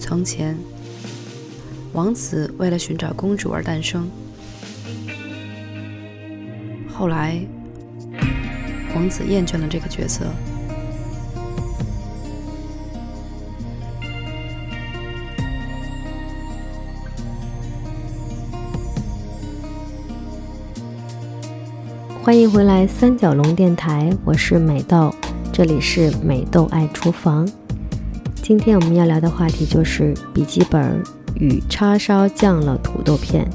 从前，王子为了寻找公主而诞生。后来，王子厌倦了这个角色。欢迎回来，三角龙电台，我是美豆，这里是美豆爱厨房。今天我们要聊的话题就是笔记本与叉烧酱了土豆片。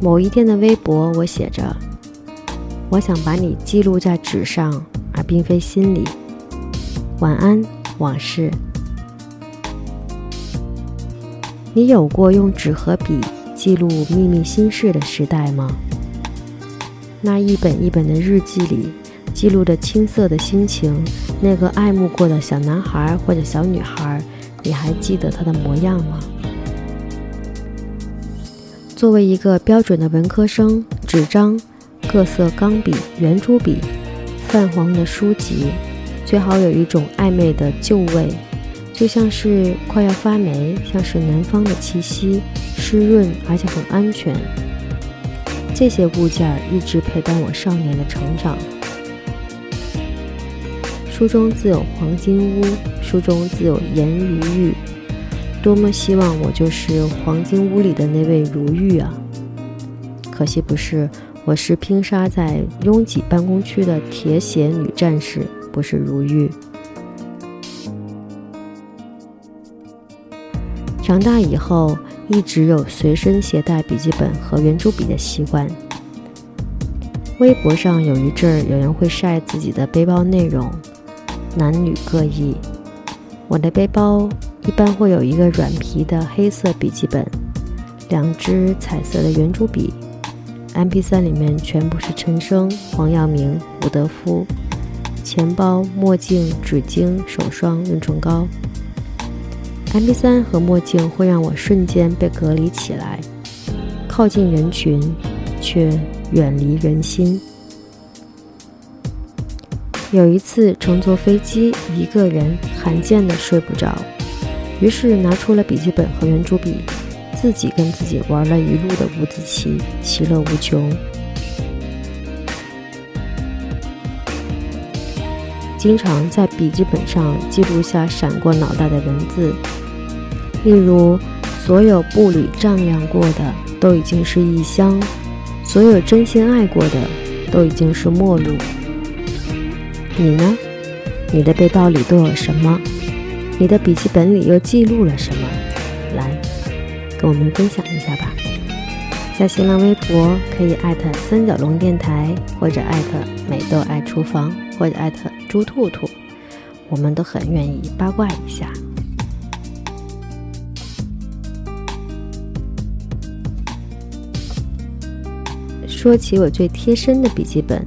某一天的微博，我写着：“我想把你记录在纸上，而并非心里。”晚安，往事。你有过用纸和笔？记录秘密心事的时代吗？那一本一本的日记里记录着青涩的心情，那个爱慕过的小男孩或者小女孩，你还记得他的模样吗？作为一个标准的文科生，纸张、各色钢笔、圆珠笔、泛黄的书籍，最好有一种暧昧的旧味。就像是快要发霉，像是南方的气息，湿润而且很安全。这些物件一直陪伴我少年的成长。书中自有黄金屋，书中自有颜如玉。多么希望我就是黄金屋里的那位如玉啊！可惜不是，我是拼杀在拥挤办公区的铁血女战士，不是如玉。长大以后，一直有随身携带笔记本和圆珠笔的习惯。微博上有一阵儿，有人会晒自己的背包内容，男女各异。我的背包一般会有一个软皮的黑色笔记本，两支彩色的圆珠笔，MP3 里面全部是陈升、黄耀明、伍德夫，钱包、墨镜、纸巾、手霜、润唇膏。MP3 和墨镜会让我瞬间被隔离起来，靠近人群，却远离人心。有一次乘坐飞机，一个人罕见的睡不着，于是拿出了笔记本和圆珠笔，自己跟自己玩了一路的五子棋，其乐无穷。经常在笔记本上记录下闪过脑袋的文字。例如，所有步履丈量过的都已经是异乡，所有真心爱过的都已经是陌路。你呢？你的背包里都有什么？你的笔记本里又记录了什么？来，跟我们分享一下吧。在新浪微博可以艾特三角龙电台，或者艾特美豆爱厨房，或者艾特猪兔兔，我们都很愿意八卦一下。说起我最贴身的笔记本，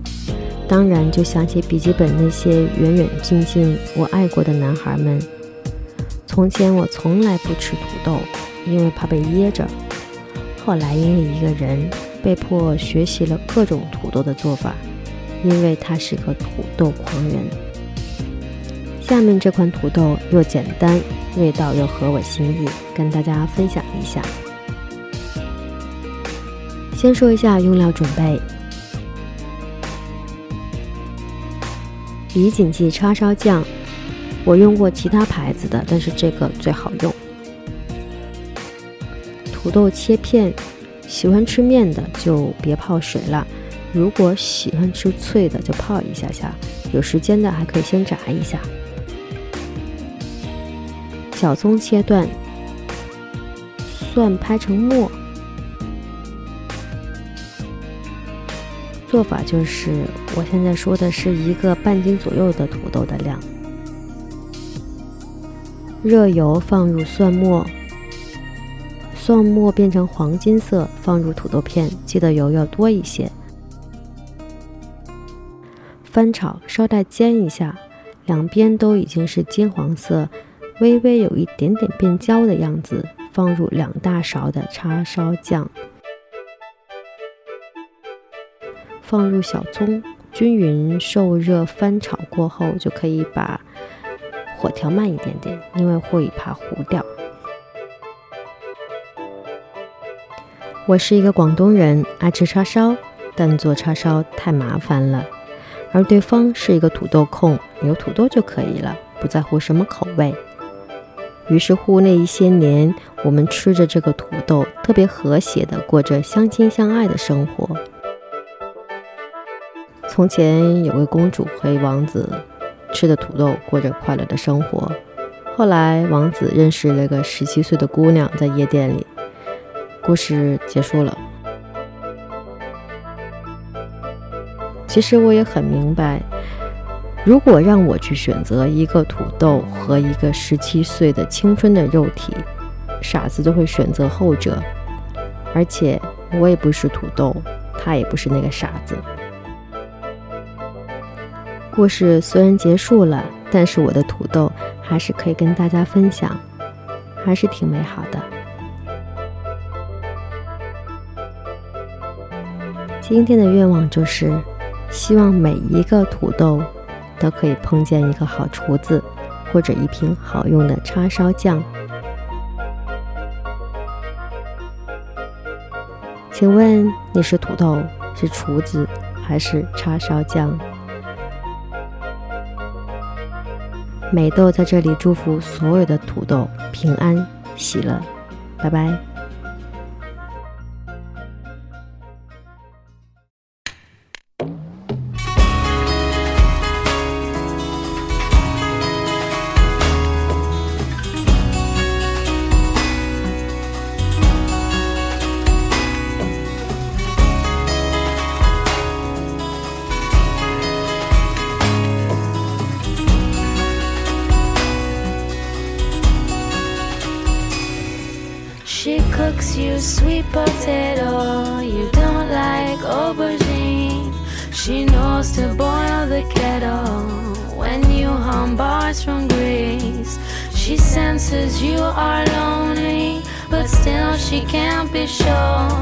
当然就想起笔记本那些远远近近我爱过的男孩们。从前我从来不吃土豆，因为怕被噎着。后来因为一个人，被迫学习了各种土豆的做法，因为他是个土豆狂人。下面这款土豆又简单，味道又合我心意，跟大家分享一下。先说一下用料准备：李锦记叉烧酱，我用过其他牌子的，但是这个最好用。土豆切片，喜欢吃面的就别泡水了，如果喜欢吃脆的就泡一下下，有时间的还可以先炸一下。小葱切断，蒜拍成末。做法就是，我现在说的是一个半斤左右的土豆的量。热油放入蒜末，蒜末变成黄金色，放入土豆片，记得油要多一些。翻炒，稍带煎一下，两边都已经是金黄色，微微有一点点变焦的样子，放入两大勺的叉烧酱。放入小葱，均匀受热翻炒过后，就可以把火调慢一点点，因为会怕糊掉。我是一个广东人，爱吃叉烧，但做叉烧太麻烦了。而对方是一个土豆控，有土豆就可以了，不在乎什么口味。于是乎，那一些年，我们吃着这个土豆，特别和谐的过着相亲相爱的生活。从前有位公主和王子吃着土豆，过着快乐的生活。后来，王子认识了个十七岁的姑娘，在夜店里。故事结束了。其实我也很明白，如果让我去选择一个土豆和一个十七岁的青春的肉体，傻子都会选择后者。而且我也不是土豆，他也不是那个傻子。故事虽然结束了，但是我的土豆还是可以跟大家分享，还是挺美好的。今天的愿望就是，希望每一个土豆都可以碰见一个好厨子，或者一瓶好用的叉烧酱。请问你是土豆，是厨子，还是叉烧酱？美豆在这里祝福所有的土豆平安喜乐，拜拜。Cooks you sweet potato. You don't like aubergine. She knows to boil the kettle when you hum bars from Greece. She senses you are lonely, but still she can't be sure.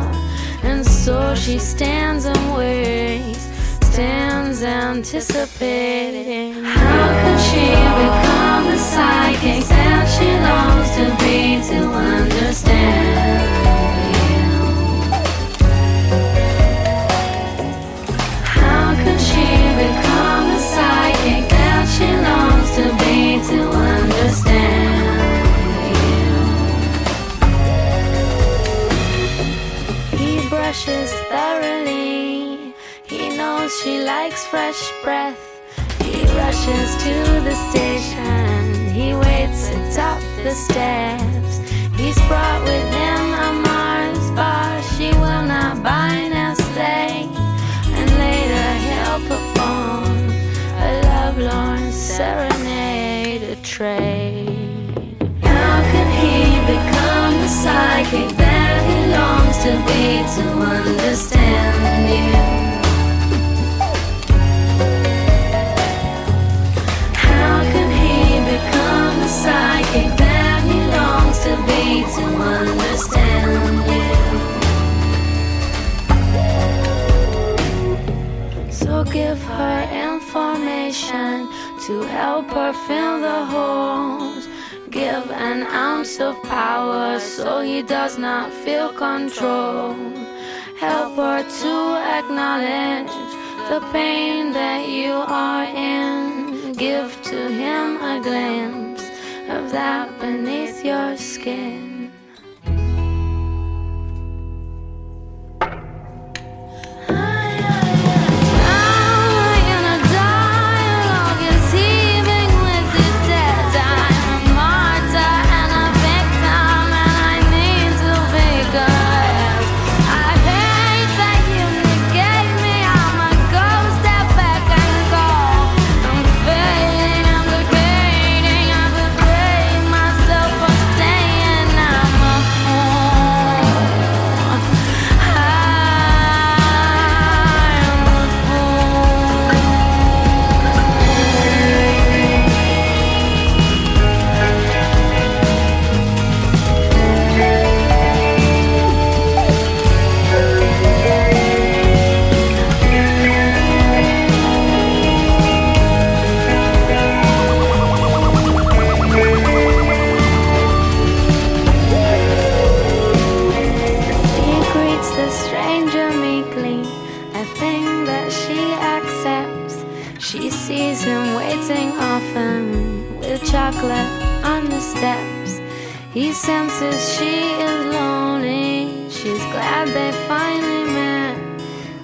And so she stands and waits, stands anticipating. How could she become the psychic that she longs to be to understand? She likes fresh breath. He rushes to the station, he waits atop the steps. He's brought with him a Mars bar, she will not buy Nestle. And later he'll perform a lovelorn serenade, a trade. Her information to help her fill the holes. Give an ounce of power so he does not feel control. Help her to acknowledge the pain that you are in. Give to him a glance of that beneath your skin. Steps. He senses she is lonely. She's glad they finally met.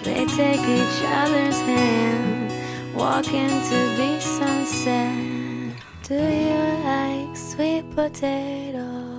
They take each other's hand, walk into the sunset. Do you like sweet potato?